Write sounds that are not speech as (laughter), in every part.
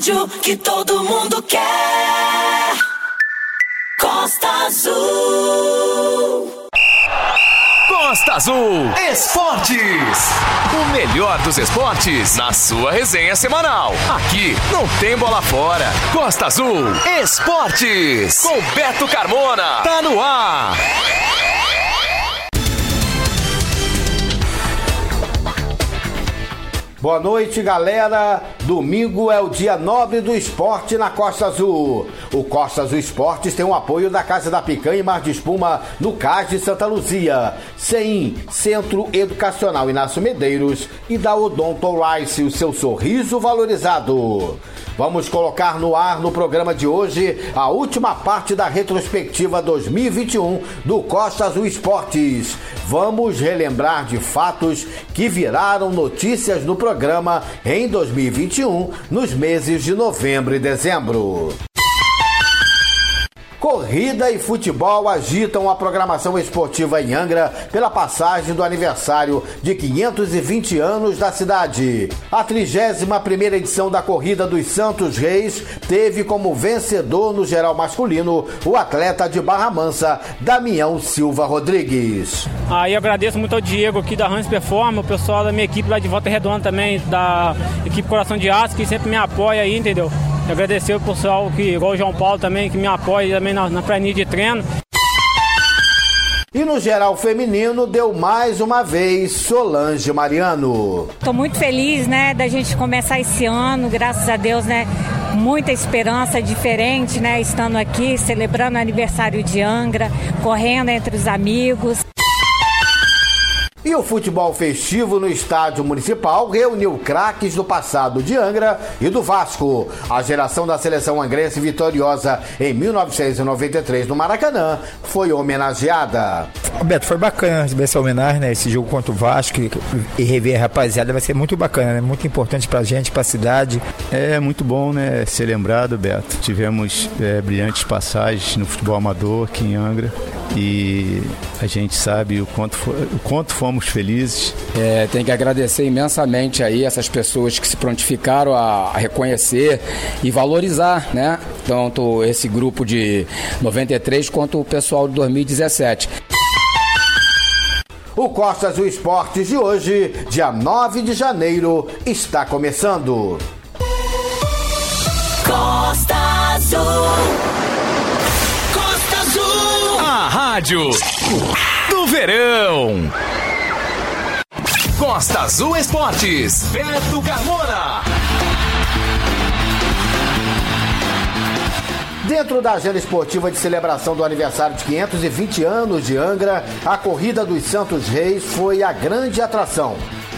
rádio que todo mundo quer. Costa Azul. Costa Azul Esportes. O melhor dos esportes na sua resenha semanal. Aqui não tem bola fora. Costa Azul Esportes. Com Beto Carmona. Tá no ar. Boa noite, galera. Domingo é o dia nobre do esporte na Costa Azul. O Costa Azul Esportes tem o apoio da Casa da Picanha e Mar de Espuma no Cais de Santa Luzia, CEIM, Centro Educacional Inácio Medeiros e da Odonto Rice, o seu sorriso valorizado. Vamos colocar no ar no programa de hoje a última parte da retrospectiva 2021 do Costa Azul Esportes. Vamos relembrar de fatos que viraram notícias no programa em 2021, nos meses de novembro e dezembro. Corrida e futebol agitam a programação esportiva em Angra pela passagem do aniversário de 520 anos da cidade. A 31ª edição da Corrida dos Santos Reis teve como vencedor no geral masculino o atleta de Barra Mansa, Damião Silva Rodrigues. Aí eu agradeço muito ao Diego aqui da Hans Performa, o pessoal da minha equipe lá de Volta Redonda também, da equipe Coração de Aço, que sempre me apoia aí, entendeu? Agradecer o pessoal que, igual o João Paulo também, que me apoia também na, na planilha de treino. E no geral feminino deu mais uma vez Solange Mariano. Estou muito feliz, né, da gente começar esse ano, graças a Deus, né, muita esperança diferente, né, estando aqui celebrando o aniversário de Angra, correndo entre os amigos. E o futebol festivo no estádio municipal reuniu craques do passado de Angra e do Vasco. A geração da seleção angrense vitoriosa em 1993 no Maracanã foi homenageada. Beto, foi bacana receber essa homenagem, né? Esse jogo contra o Vasco e rever a rapaziada vai ser muito bacana, né? Muito importante pra gente, pra cidade. É muito bom, né? Ser lembrado, Beto. Tivemos é, brilhantes passagens no futebol amador aqui em Angra e a gente sabe o quanto, o quanto fomos felizes. É, tem que agradecer imensamente aí essas pessoas que se prontificaram a, a reconhecer e valorizar, né? Tanto esse grupo de 93 quanto o pessoal de 2017. O Costa Azul Esportes de hoje, dia 9 de janeiro, está começando. Costa Azul. Costa Azul. A rádio do verão. Costa Azul Esportes. Beto Carmona. Dentro da agenda esportiva de celebração do aniversário de 520 anos de Angra, a Corrida dos Santos Reis foi a grande atração.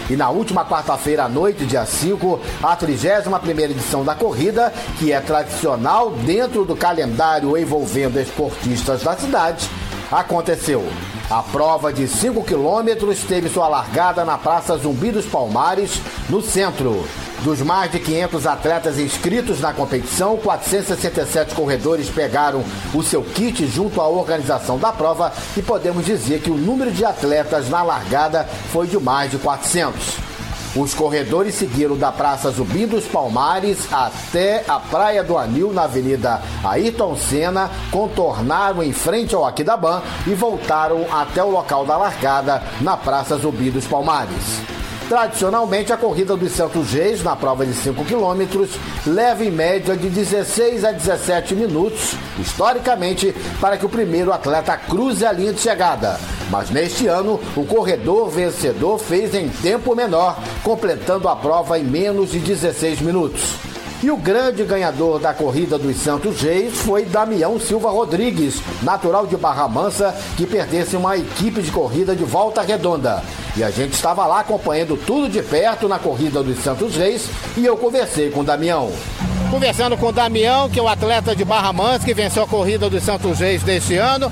E na última quarta-feira à noite, dia 5, a 31ª edição da corrida, que é tradicional dentro do calendário envolvendo esportistas da cidade, aconteceu. A prova de 5 quilômetros teve sua largada na Praça Zumbi dos Palmares, no centro. Dos mais de 500 atletas inscritos na competição, 467 corredores pegaram o seu kit junto à organização da prova e podemos dizer que o número de atletas na largada foi de mais de 400. Os corredores seguiram da Praça Zumbi dos Palmares até a Praia do Anil, na Avenida Ayrton Senna, contornaram em frente ao Aquidaban e voltaram até o local da largada, na Praça Zumbi dos Palmares. Tradicionalmente, a corrida dos Santos Reis, na prova de 5 quilômetros, leva em média de 16 a 17 minutos, historicamente, para que o primeiro atleta cruze a linha de chegada. Mas neste ano, o corredor vencedor fez em tempo menor, completando a prova em menos de 16 minutos. E o grande ganhador da corrida dos Santos Reis foi Damião Silva Rodrigues, natural de Barra Mansa, que pertence a uma equipe de corrida de volta redonda. E a gente estava lá acompanhando tudo de perto na corrida dos Santos Reis e eu conversei com o Damião. Conversando com o Damião, que é o atleta de Barra Mansa, que venceu a corrida dos Santos Reis deste ano.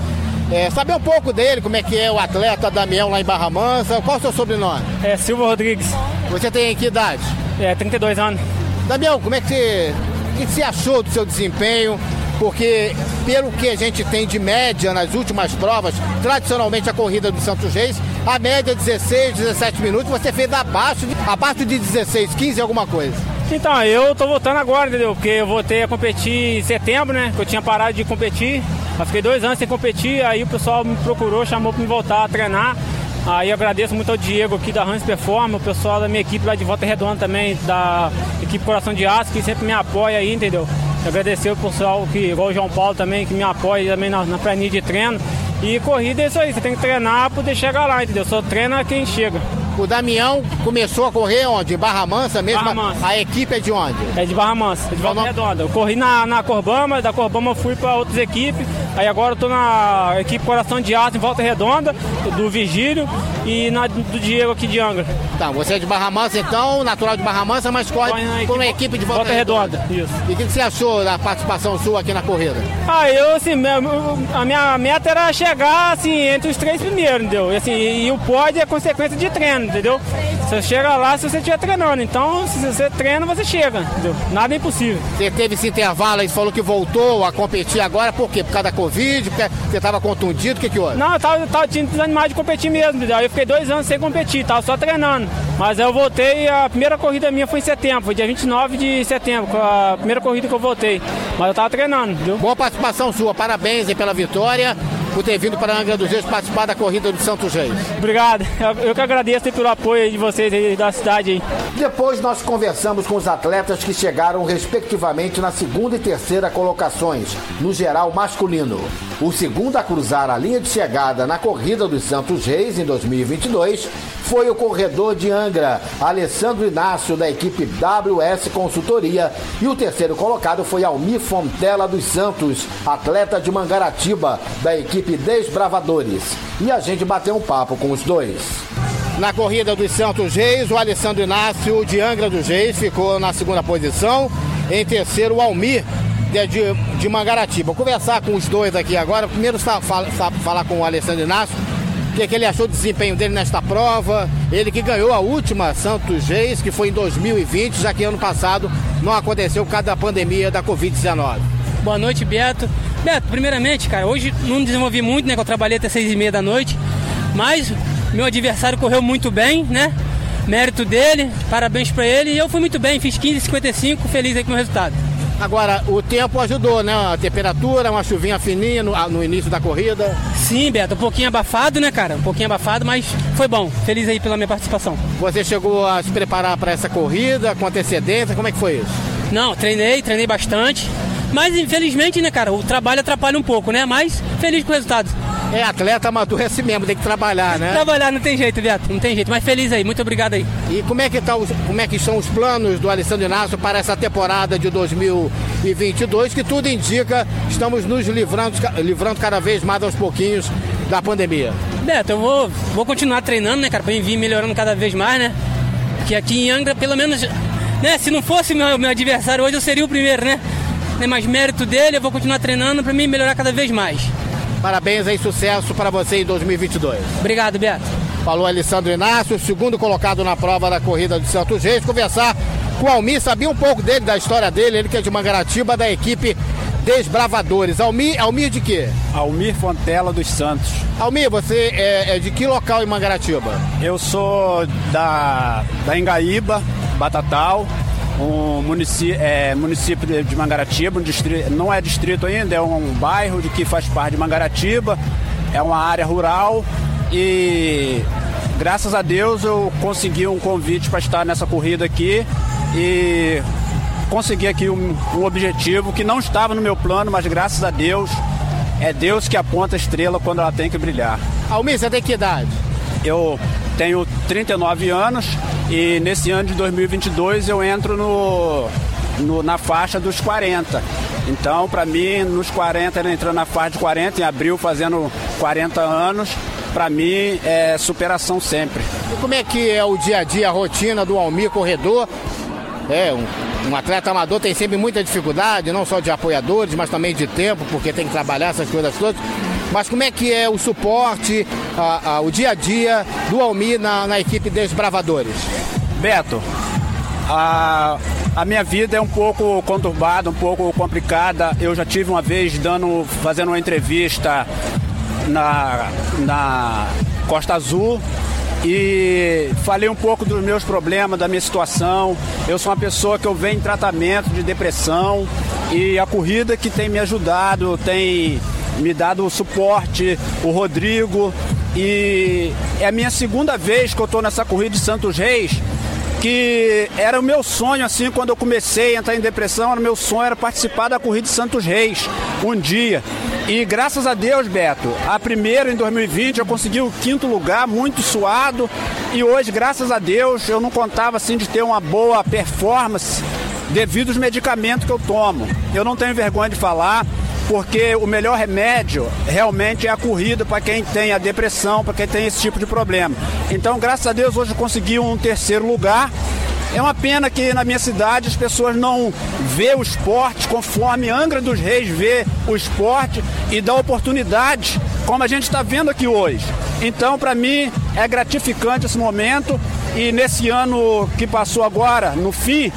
É, saber um pouco dele, como é que é o atleta Damião lá em Barra Mansa. Qual é o seu sobrenome? É Silva Rodrigues, Você tem que idade? é 32 anos. Damião, como é que você, que você achou do seu desempenho? Porque, pelo que a gente tem de média nas últimas provas, tradicionalmente a corrida do Santos Reis, a média é 16, 17 minutos, você fez abaixo de, abaixo de 16, 15 alguma coisa. Então, eu tô voltando agora, entendeu? Porque eu voltei a competir em setembro, né? Que eu tinha parado de competir. Eu fiquei dois anos sem competir, aí o pessoal me procurou, chamou para me voltar a treinar. Aí agradeço muito ao Diego aqui da Hans Perform, o pessoal da minha equipe lá de Volta Redonda também, da equipe Coração de Aço, que sempre me apoia aí, entendeu? Agradecer o pessoal que, igual o João Paulo também, que me apoia também na, na planilha de treino. E corrida é isso aí, você tem que treinar para poder chegar lá, entendeu? Só treina quem chega. O Damião começou a correr onde? Barra Mansa mesmo? Barra Mansa. A equipe é de onde? É de Barra Mansa, é de Volta Qual Redonda. Eu corri na, na Corbama, da Corbama eu fui para outras equipes. Aí agora eu tô na equipe Coração de Aço em Volta Redonda, do Vigílio e na do Diego aqui de Angra. Tá, você é de Barra Mansa então, natural de Barra Mansa, mas corre na com uma equipe- de Volta, Volta Redonda, isso. E o que, você achou da participação sua aqui na corrida? Ah, eu assim, a minha meta era chegar assim entre os três primeiros, entendeu? E, assim, e o pódio é consequência de treino, entendeu? Você chega lá se você estiver treinando. Então, se você treina, você chega, entendeu? Nada é impossível. Você teve esse intervalo aí, falou que voltou a competir agora, por quê? Por causa da Covid, porque você estava contundido, o que que houve? Não, eu tava, eu tava desanimado de competir mesmo, entendeu? Aí fiquei dois anos sem competir, tava só treinando. Mas eu voltei, a primeira corrida minha foi em setembro, foi dia 29 de setembro, a primeira corrida que eu voltei. Mas eu tava treinando, entendeu? Boa participação sua, parabéns pela vitória, por ter vindo para a Angra dos Reis participar da corrida do Santos Reis. Obrigado. Eu, que agradeço pelo apoio de vocês aí da cidade. Depois nós conversamos com os atletas que chegaram respectivamente na segunda e terceira colocações, no geral masculino. O segundo a cruzar a linha de chegada na corrida dos Santos Reis em 2022 foi o corredor de Angra, Alessandro Inácio, da equipe WS Consultoria, e o terceiro colocado foi Almir Fontela dos Santos, atleta de Mangaratiba, da equipe Desbravadores. E a gente bateu um papo com os dois. Na corrida dos Santos Reis, o Alessandro Inácio de Angra dos Reis ficou na segunda posição. Em terceiro, o Almir de, de, de Mangaratiba. Vou conversar com os dois aqui agora. Primeiro, fala- sa- falar com o Alessandro Inácio. O que, que ele achou do desempenho dele nesta prova? Ele que ganhou a última Santos Reis, que foi em 2020, já que ano passado não aconteceu por causa da pandemia da Covid-19. Boa noite, Beto. Beto, primeiramente, cara, hoje não desenvolvi muito, né? Que eu trabalhei até seis e meia da noite. Mas meu adversário correu muito bem, né? Mérito dele, parabéns pra ele. E eu fui muito bem, fiz 15,55, feliz aí com o resultado. Agora, o tempo ajudou, né? A temperatura, uma chuvinha fininha no, no início da corrida. Sim, Beto, um pouquinho abafado, né, cara? Um pouquinho abafado, mas foi bom. Feliz aí pela minha participação. Você chegou a se preparar para essa corrida com antecedência? Como é que foi isso? Não, treinei, treinei bastante. Mas infelizmente, né, cara, o trabalho atrapalha um pouco, né? Mas feliz com o resultado. É, atleta amador é assim mesmo, tem que trabalhar, né? Trabalhar não tem jeito, Beto, não tem jeito. Mas feliz aí, muito obrigado aí. E como é que tá os, como é que são os planos do Alessandro Inácio para essa temporada de 2022, que tudo indica estamos nos livrando, livrando cada vez mais aos pouquinhos da pandemia. Beto, eu vou, vou continuar treinando, né, cara, pra vir melhorando cada vez mais, né? Que aqui em Angra, pelo menos, né, se não fosse meu, meu adversário hoje, eu seria o primeiro, né? Tem mais mérito dele, eu vou continuar treinando pra mim melhorar cada vez mais. Parabéns aí, sucesso para você em 2022. Obrigado, Beto. Falou Alessandro Inácio, segundo colocado na prova da corrida do Santos Reis. Conversar com o Almir, sabia um pouco dele, da história dele, ele que é de Mangaratiba, da equipe Desbravadores. Almir, Almir de quê? Almir Fontela dos Santos. Almir, você é, é de que local em Mangaratiba? Eu sou da, da Engaíba, Batatal, um município, é, município de, Mangaratiba, um distrito, não é distrito ainda, é um bairro de que faz parte de Mangaratiba, é uma área rural e graças a Deus eu consegui um convite para estar nessa corrida aqui e consegui aqui um, um objetivo que não estava no meu plano, mas graças a Deus é Deus que aponta a estrela quando ela tem que brilhar. Almir, você tem que idade? Eu tenho 39 anos e nesse ano de 2022 eu entro no, no- na faixa dos 40. Então, para mim, nos 40, né, entrando na faixa de 40, em abril fazendo 40 anos, para mim é superação sempre. E como é que é o dia a dia, a rotina do Almir corredor? É, um, um atleta amador tem sempre muita dificuldade, não só de apoiadores, mas também de tempo, porque tem que trabalhar essas coisas todas. Mas como é que é o suporte, a- a- o dia a dia do Almir na, na equipe Desbravadores? Beto, a, a minha vida é um pouco conturbada, um pouco complicada. Eu já tive uma vez dando, fazendo uma entrevista na, na Costa Azul e falei um pouco dos meus problemas, da minha situação. Eu sou uma pessoa que eu venho em tratamento de depressão e a corrida que tem me ajudado, tem me dado o suporte, o Rodrigo. E é a minha segunda vez que eu estou nessa corrida de Santos Reis que era o meu sonho, assim, quando eu comecei a entrar em depressão, era o meu sonho era participar da corrida de Santos Reis um dia. E graças a Deus, Beto, a primeira em 2020 eu consegui o quinto lugar, muito suado. E hoje, graças a Deus, eu não contava assim de ter uma boa performance devido aos medicamentos que eu tomo. Eu não tenho vergonha de falar porque o melhor remédio realmente é a corrida para quem tem a depressão, para quem tem esse tipo de problema. Então, graças a Deus, hoje consegui um terceiro lugar. É uma pena que na minha cidade as pessoas não vê o esporte conforme Angra dos Reis vê o esporte e dá oportunidade, como a gente está vendo aqui hoje. Então, para mim, é gratificante esse momento e nesse ano que passou agora, no fim,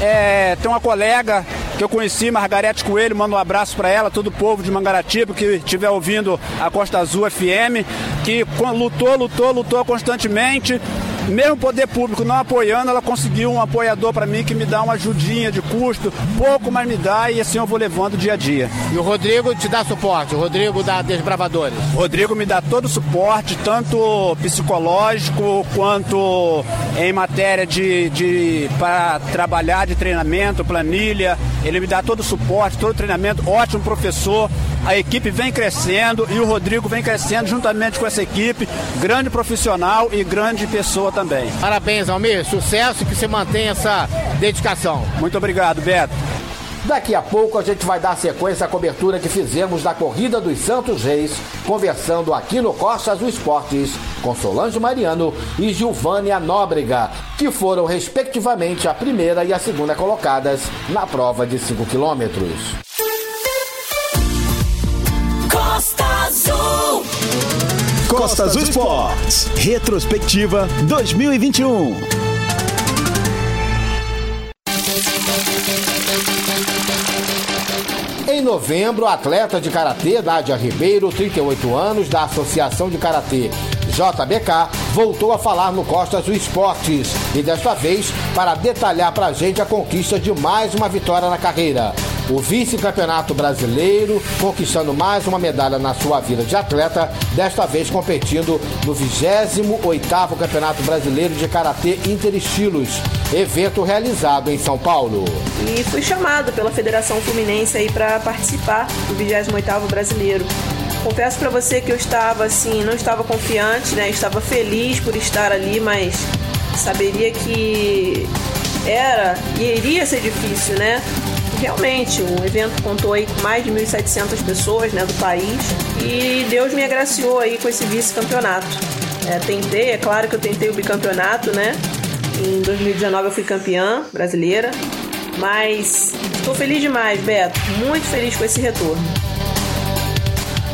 é, tem uma colega que eu conheci, Margarete Coelho, mando um abraço para ela, todo o povo de Mangaratiba que estiver ouvindo a Costa Azul FM, que lutou, lutou, lutou constantemente mesmo o poder público não apoiando, ela conseguiu um apoiador para mim que me dá uma ajudinha de custo, pouco, mas me dá e assim eu vou levando dia a dia. E o Rodrigo te dá suporte, o Rodrigo da Desbravadores? O Rodrigo me dá todo o suporte, tanto psicológico quanto em matéria de, de para trabalhar de treinamento, planilha. Ele me dá todo o suporte, todo o treinamento, ótimo professor. A equipe vem crescendo e o Rodrigo vem crescendo juntamente com essa equipe, grande profissional e grande pessoa também. Parabéns, Almir. Sucesso e que você mantenha essa dedicação. Muito obrigado, Beto. Daqui a pouco a gente vai dar sequência à cobertura que fizemos da Corrida dos Santos Reis, conversando aqui no Costa Azul Esportes com Solange Mariano e Gilvânia Nóbrega, que foram respectivamente a primeira e a segunda colocadas na prova de 5 quilômetros. Costa Azul Esportes. Retrospectiva 2021. Em novembro, atleta de karatê Nádia Ribeiro, 38 anos, da Associação de Karatê JBK, voltou a falar no Costas do Esportes e desta vez para detalhar para a gente a conquista de mais uma vitória na carreira. O vice-campeonato brasileiro, conquistando mais uma medalha na sua vida de atleta, desta vez competindo no 28º Campeonato Brasileiro de Karatê Interestilos, evento realizado em São Paulo. E fui chamado pela Federação Fluminense aí para participar do 28º Brasileiro. Confesso para você que eu estava assim, não estava confiante, né? Estava feliz por estar ali, mas saberia que era e iria ser difícil, né? Realmente, o evento contou aí com mais de 1.700 pessoas né, do país e Deus me agraciou aí com esse vice-campeonato. É, tentei, é claro que eu tentei o bicampeonato, né? Em 2019 eu fui campeã brasileira, mas estou feliz demais, Beto, muito feliz com esse retorno.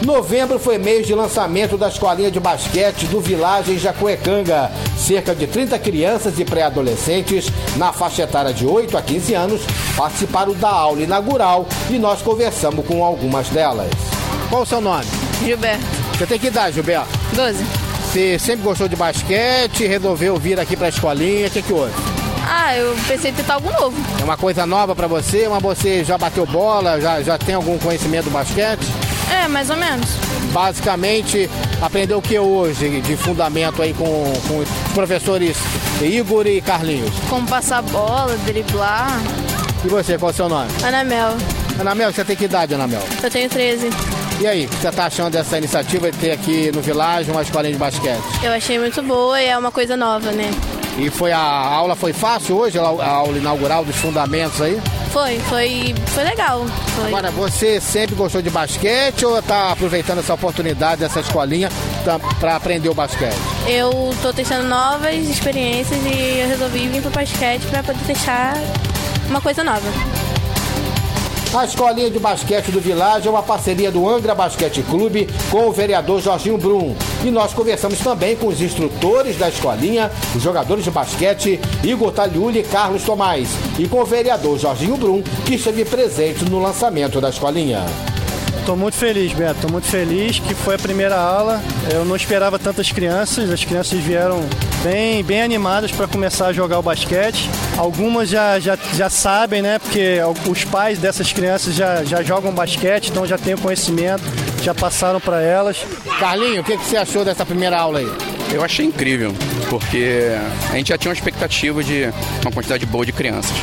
Novembro foi mês de lançamento da escolinha de basquete do Vilagem Jacuecanga. Cerca de 30 crianças e pré-adolescentes, na faixa etária de 8 a 15 anos, participaram da aula inaugural e nós conversamos com algumas delas. Qual o seu nome? Gilberto. Você tem que idade, Gilberto? 12. Você sempre gostou de basquete, resolveu vir aqui pra escolinha, o que, que houve? Ah, eu pensei em tentar algo novo. É uma coisa nova pra você, mas você já bateu bola, já, já tem algum conhecimento do basquete? É, mais ou menos. Basicamente, aprendeu o que hoje de fundamento aí com, com os professores Igor e Carlinhos? Como passar bola, driblar. E você, qual é o seu nome? Anamel. Anamel, você tem que idade, Anamel? Eu tenho 13. E aí, o que você tá achando dessa iniciativa de ter aqui no Vilagem uma escolinha de basquete? Eu achei muito boa e é uma coisa nova, né? E foi a, a aula foi fácil hoje, a, a aula inaugural dos fundamentos aí? Foi, foi, foi legal. Foi. Agora, você sempre gostou de basquete ou tá aproveitando essa oportunidade dessa escolinha para aprender o basquete? Eu tô testando novas experiências e eu resolvi vir pro basquete para poder testar uma coisa nova. A escolinha de basquete do Vilagem é uma parceria do Angra Basquete Clube com o vereador Jorginho Brum. E nós conversamos também com os instrutores da escolinha, os jogadores de basquete Igor Taliuli e Carlos Tomás, e com o vereador Jorginho Brum, que esteve presente no lançamento da escolinha. Tô muito feliz, Beto. Tô muito feliz que foi a primeira aula. Eu não esperava tantas crianças. As crianças vieram bem, bem animadas para começar a jogar o basquete. Algumas já, já, já sabem, né? Porque os pais dessas crianças já, já jogam basquete, então já têm o conhecimento, já passaram para elas. Carlinho, o que, que você achou dessa primeira aula aí? Eu achei incrível, porque a gente já tinha uma expectativa de uma quantidade boa de crianças.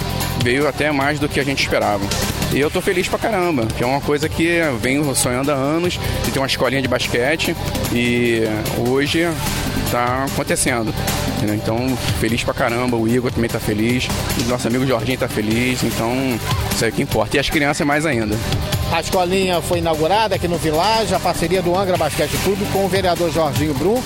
Veio até mais do que a gente esperava. E eu tô feliz pra caramba, que é uma coisa que eu venho sonhando há anos, de ter uma escolinha de basquete e hoje tá acontecendo. Então, feliz pra caramba, o Igor também tá feliz, o nosso amigo Jorginho tá feliz, então isso aí que importa. E as crianças mais ainda. A escolinha foi inaugurada aqui no Village, a parceria do Angra Basquete Clube com o vereador Jorginho Brum,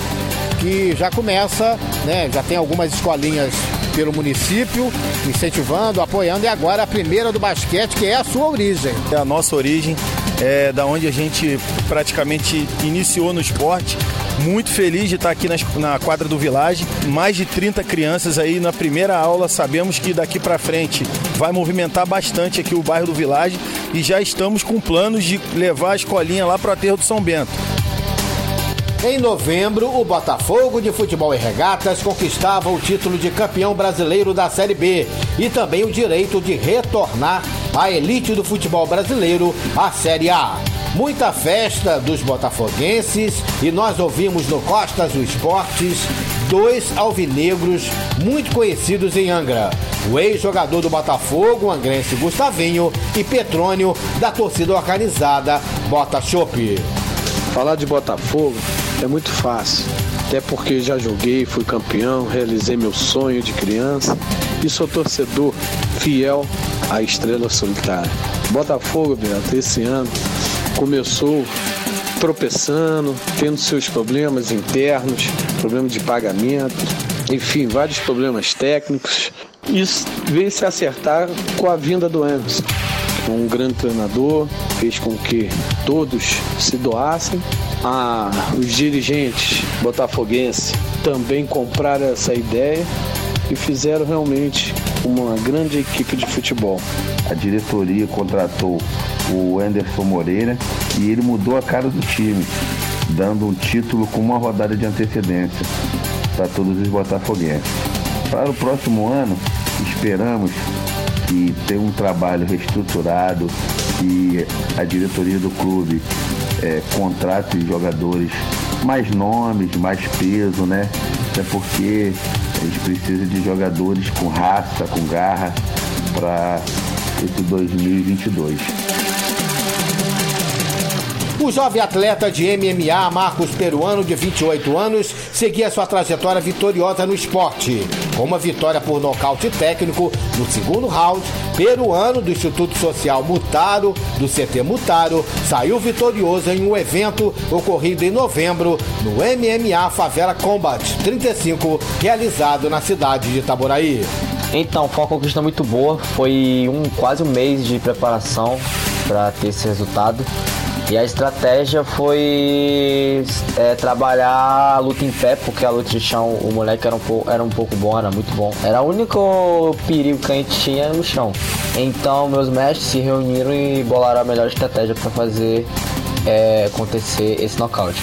que já começa, né? Já tem algumas escolinhas pelo município, incentivando, apoiando, e agora a primeira do basquete, que é a sua origem. É a nossa origem, é da onde a gente praticamente iniciou no esporte. Muito feliz de estar aqui na quadra do Village. Mais de 30 crianças aí na primeira aula. Sabemos que daqui para frente vai movimentar bastante aqui o bairro do Village e já estamos com planos de levar a escolinha lá para o aterro do São Bento. Em novembro, o Botafogo de Futebol e Regatas conquistava o título de campeão brasileiro da Série B e também o direito de retornar à elite do futebol brasileiro, a Série A. Muita festa dos botafoguenses e nós ouvimos no Costas do Esportes dois alvinegros muito conhecidos em Angra. O ex-jogador do Botafogo, angrense Gustavinho, e Petrônio, da torcida organizada Bota. Falar de Botafogo é muito fácil, até porque já joguei, fui campeão, realizei meu sonho de criança e sou torcedor fiel à estrela solitária. Botafogo, Beto, esse ano começou tropeçando, tendo seus problemas internos, problemas de pagamento, enfim, vários problemas técnicos. Isso veio se acertar com a vinda do Emerson um grande treinador, fez com que todos se doassem. Ah, os dirigentes botafoguenses também compraram essa ideia e fizeram realmente uma grande equipe de futebol. A diretoria contratou o Anderson Moreira e ele mudou a cara do time, dando um título com uma rodada de antecedência para todos os botafoguenses. Para o próximo ano, esperamos que tenha um trabalho reestruturado, que a diretoria do clube eh, contrate jogadores mais nomes, mais peso, né? Até porque a gente precisa de jogadores com raça, com garra para esse 2022. O jovem atleta de MMA, Marcos Peruano, de 28 anos, seguia sua trajetória vitoriosa no esporte. Com uma vitória por nocaute técnico no segundo round, Peruano, do Instituto Social Mutaro, do CT Mutaro, saiu vitorioso em um evento ocorrido em novembro no MMA Favela Combat 35, realizado na cidade de Itaboraí. Então, foi uma conquista muito boa. Foi um, quase um mês de preparação para ter esse resultado. E a estratégia foi é, trabalhar a luta em pé, porque a luta de chão, o moleque era um, pouco, era um pouco bom, era muito bom. Era o único perigo que a gente tinha no chão. Então, meus mestres se reuniram e bolaram a melhor estratégia para fazer é, acontecer esse nocaute.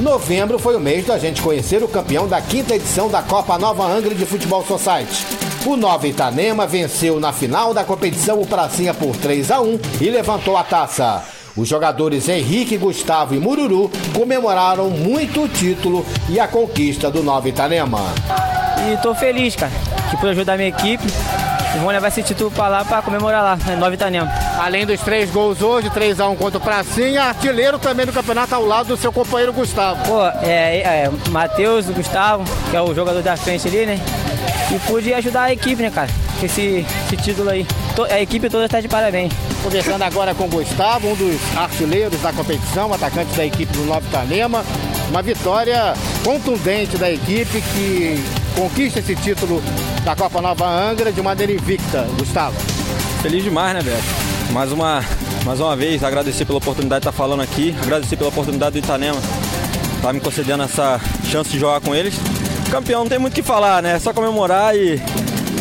Novembro foi o mês da gente conhecer o campeão da quinta edição da Copa Nova Angra de Futebol Society. O Nova Itanema venceu na final da competição o Pracinha por 3 a 1 e levantou a taça. Os jogadores Henrique, Gustavo e Mururu comemoraram muito o título e a conquista do Nova Itanema. E tô feliz, cara, que pude ajudar a minha equipe. E vamos levar esse título pra lá pra comemorar lá, né, Nova Itanema. Além dos três gols hoje, 3 a 1 contra o Pracinha, artilheiro também do campeonato ao lado do seu companheiro Gustavo. Pô, é, é Matheus, Gustavo, que é o jogador da frente ali, né? E pude ajudar a equipe, né, cara? Esse, esse título aí. A equipe toda está de parabéns. Conversando agora com o Gustavo, um dos artilheiros da competição, atacante da equipe do Nova Itanema. Uma vitória contundente da equipe que conquista esse título da Copa Nova Angra de maneira invicta. Gustavo. Feliz demais, né, Beto? Mais uma, mais uma vez, agradecer pela oportunidade de estar falando aqui, agradecer pela oportunidade do Itanema estar me concedendo essa chance de jogar com eles. Campeão, não tem muito o que falar, né? É só comemorar e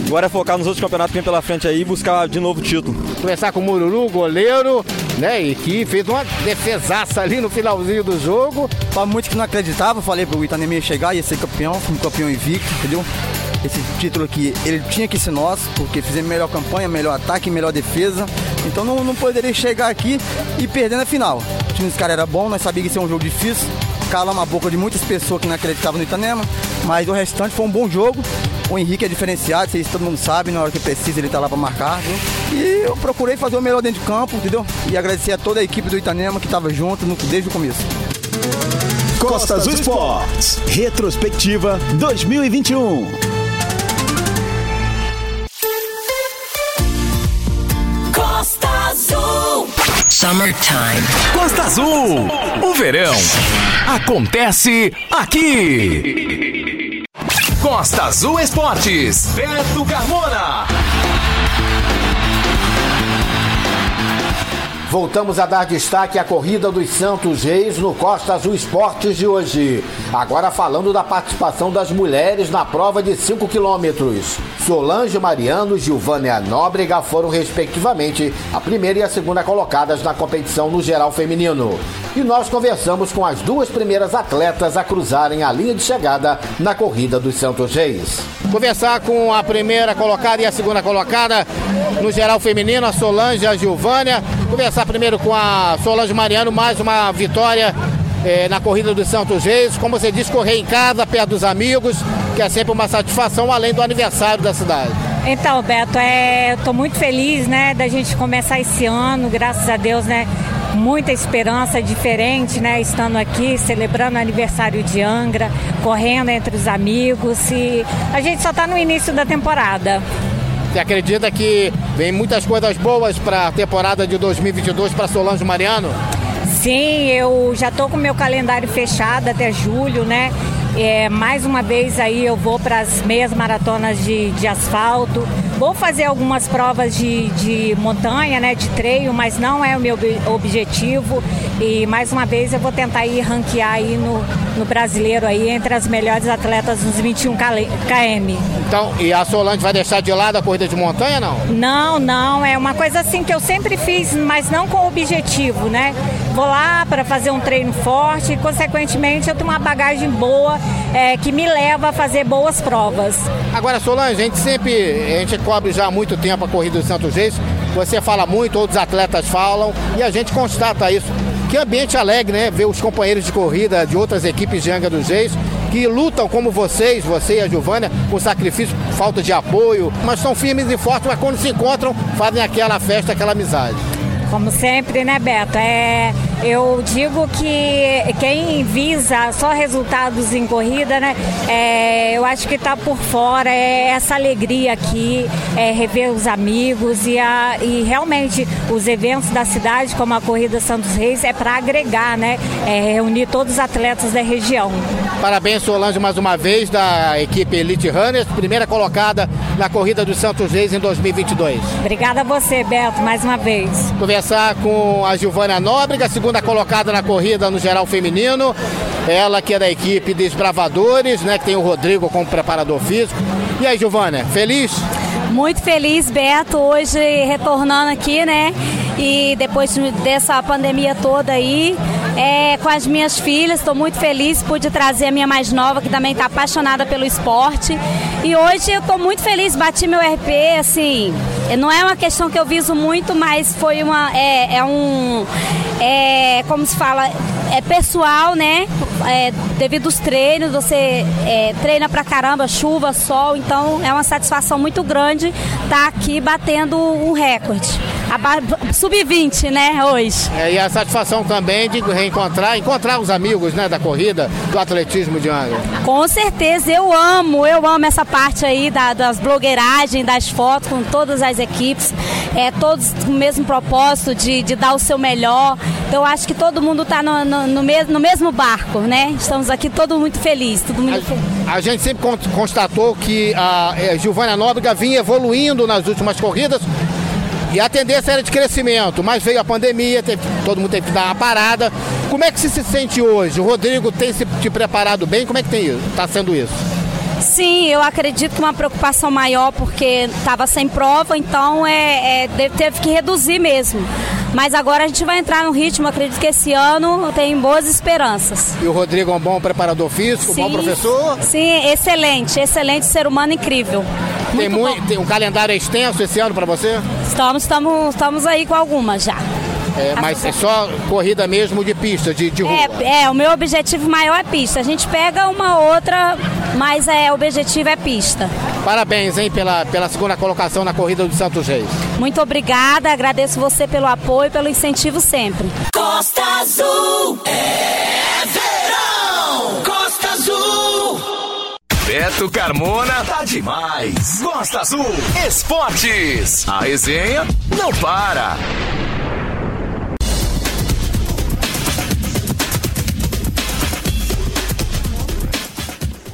Agora é focar nos outros campeonatos que vem pela frente aí e buscar de novo o título. Começar com o Mururu, goleiro, né? E que fez uma defesaça ali no finalzinho do jogo. Para muitos que não acreditavam, falei pro Itanema ia chegar, ia ser campeão, fui campeão invicto, entendeu? Esse título aqui, ele tinha que ser nosso, porque fizemos melhor campanha, melhor ataque, melhor defesa. Então não, não poderia chegar aqui e perder na final. O time dos caras era bom, nós sabíamos que ia ser um jogo difícil. Calamos a boca de muitas pessoas que não acreditavam no Itanema, mas o restante foi um bom jogo. O Henrique é diferenciado, isso todo mundo sabe, na hora que precisa ele tá lá para marcar. Viu? E eu procurei fazer o melhor dentro de campo, entendeu? E agradecer a toda a equipe do Itanema que estava junto no, desde o começo. Costa Azul Esportes, retrospectiva 2021. Summertime. Costa Azul. O verão acontece aqui. Costa Azul Esportes. Beto Carmona. Voltamos a dar destaque à corrida dos Santos Reis no Costa Azul Esportes de hoje. Agora falando da participação das mulheres na prova de 5 quilômetros. Solange Mariano e Gilvânia Nóbrega foram, respectivamente, a primeira e a segunda colocadas na competição no geral feminino. E nós conversamos com as duas primeiras atletas a cruzarem a linha de chegada na corrida dos Santos Reis. Conversar com a primeira colocada e a segunda colocada no geral feminino, a Solange a Gilvânia. Conversar primeiro com a Solange Mariano, mais uma vitória eh, na corrida dos Santos Reis. Como você disse, correr em casa, perto dos amigos, que é sempre uma satisfação, além do aniversário da cidade. Então, Beto, é, eu tô muito feliz, né, da gente começar esse ano, graças a Deus, né, muita esperança diferente, né, estando aqui, celebrando o aniversário de Angra, correndo entre os amigos e a gente só está no início da temporada. Você acredita que vem muitas coisas boas para a temporada de 2022 para Solange Mariano? Sim, eu já tô com meu calendário fechado até julho, né? É, mais uma vez aí eu vou para as meias maratonas de, de asfalto. Vou fazer algumas provas de, de montanha, né, de treino, mas não é o meu ob- objetivo. E mais uma vez eu vou tentar ir ranquear aí no, no brasileiro aí entre as melhores atletas nos 21 km. Então, e a Solange vai deixar de lado a corrida de montanha, não? Não, não, é uma coisa assim que eu sempre fiz, mas não com objetivo, né? Vou lá para fazer um treino forte e, consequentemente, eu tenho uma bagagem boa é, que me leva a fazer boas provas. Agora, Solange, a gente sempre, a gente cobre já há muito tempo a corrida dos Santos Reis. Você fala muito, outros atletas falam e a gente constata isso. Que ambiente alegre, né? Ver os companheiros de corrida de outras equipes de Angra dos Reis que lutam como vocês, você e a Giovânia, com sacrifício, falta de apoio, mas são firmes e fortes, mas quando se encontram, fazem aquela festa, aquela amizade. Como sempre, né, Beto? É, eu digo que quem visa só resultados em corrida, né? é, eu acho que está por fora, é essa alegria aqui, é rever os amigos e, a, e realmente os eventos da cidade, como a Corrida Santos Reis, é para agregar, né? É reunir todos os atletas da região. Parabéns, Solange, mais uma vez, da equipe Elite Runners, primeira colocada na corrida dos Santos Reis em 2022. Obrigada a você, Beto, mais uma vez. Conversar com a Giovânia Nóbrega, segunda colocada na corrida no geral feminino. Ela que é da equipe Desbravadores, né? Que tem o Rodrigo como preparador físico. E aí, Giovânia, feliz? Muito feliz, Beto, hoje retornando aqui, né? E depois dessa pandemia toda aí, é, com as minhas filhas, estou muito feliz, pude trazer a minha mais nova, que também está apaixonada pelo esporte. E hoje eu estou muito feliz, bati meu RP, assim, não é uma questão que eu viso muito, mas foi uma. É, é um. É, como se fala? É pessoal, né? É, devido aos treinos, você é, treina pra caramba, chuva, sol, então é uma satisfação muito grande estar aqui batendo um recorde. A ba- Sub-20, né, hoje. É, e a satisfação também de reencontrar, encontrar os amigos né, da corrida, do atletismo de Angra. Com certeza, eu amo, eu amo essa parte aí da- das blogueiragens, das fotos com todas as equipes, é, todos com o mesmo propósito de, de dar o seu melhor. Então, eu acho que todo mundo está no, no, no mes- no mesmo barco, né? Estamos aqui todo muito feliz, todo muito feliz. A gente sempre con- constatou que a eh, Giovânia Nóbrega vinha evoluindo nas últimas corridas e a tendência era de crescimento, mas veio a pandemia, teve- todo mundo teve que dar uma parada. Como é que se, se sente hoje? O Rodrigo tem se te preparado bem? Como é que está sendo isso? Sim, eu acredito que uma preocupação maior porque estava sem prova, então é, é, teve que reduzir mesmo. Mas agora a gente vai entrar no ritmo, acredito que esse ano tem boas esperanças. E o Rodrigo é um bom preparador físico, Sim, bom professor? Sim, excelente, excelente ser humano incrível. Tem, muito, tem um calendário extenso esse ano para você? Estamos, estamos, estamos aí com algumas já. É, mas é só corrida mesmo de pista, de, de rua? É, é, o meu objetivo maior é pista. A gente pega uma outra, mas é, o objetivo é pista. Parabéns, hein, pela, pela segunda colocação na corrida do Santos Reis. Muito obrigada, agradeço você pelo apoio e pelo incentivo sempre. Costa Azul é verão. Costa Azul. Beto Carmona tá demais. Costa Azul Esportes. A resenha não para.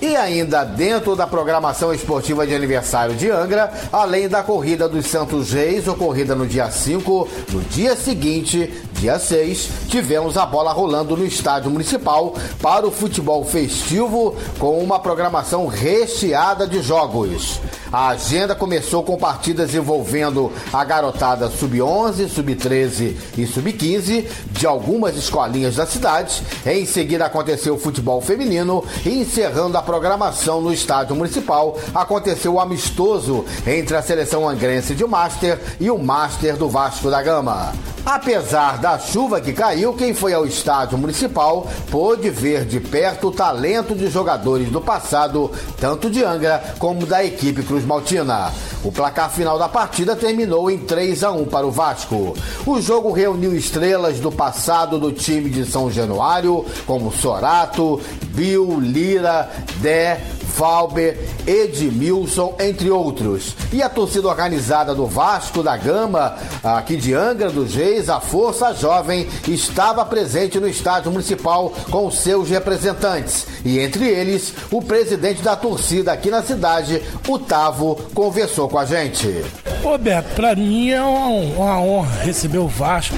E ainda dentro da programação esportiva de aniversário de Angra, além da corrida dos Santos Reis, ocorrida no dia 5, no dia seguinte, dia 6, tivemos a bola rolando no estádio municipal para o futebol festivo com uma programação recheada de jogos. A agenda começou com partidas envolvendo a garotada sub-11, sub-13 e sub-15 de algumas escolinhas da cidade. Em seguida aconteceu o futebol feminino e encerrando a programação no estádio municipal, aconteceu o amistoso entre a seleção angrense de Master e o Master do Vasco da Gama. Apesar da chuva que caiu, quem foi ao estádio municipal pôde ver de perto o talento de jogadores do passado, tanto de Angra como da equipe Cruz Maltina. O placar final da partida terminou em 3 a 1 para o Vasco. O jogo reuniu estrelas do passado do time de São Januário, como Sorato, Bill, Lira, Dé, Valber, Edmilson, entre outros. E a torcida organizada do Vasco da Gama, aqui de Angra dos Reis, a Força Jovem, estava presente no estádio municipal com seus representantes. E entre eles, o presidente da torcida aqui na cidade, o Tavo, conversou com a gente. Ô Beto, pra mim é uma, uma honra receber o Vasco,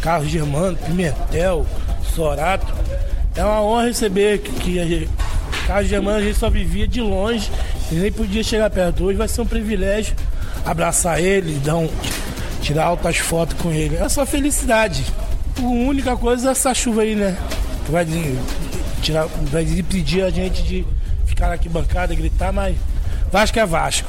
Carlos Germano, Pimentel, Sorato. É uma honra receber que, que a gente Carlos Germano a gente só vivia de longe e nem podia chegar perto. Hoje vai ser um privilégio abraçar ele, dar um, tirar altas fotos com ele. É só felicidade. A única coisa é essa chuva aí, né? Que vai, tirar, vai impedir a gente de ficar aqui bancada, gritar, mas Vasco é Vasco.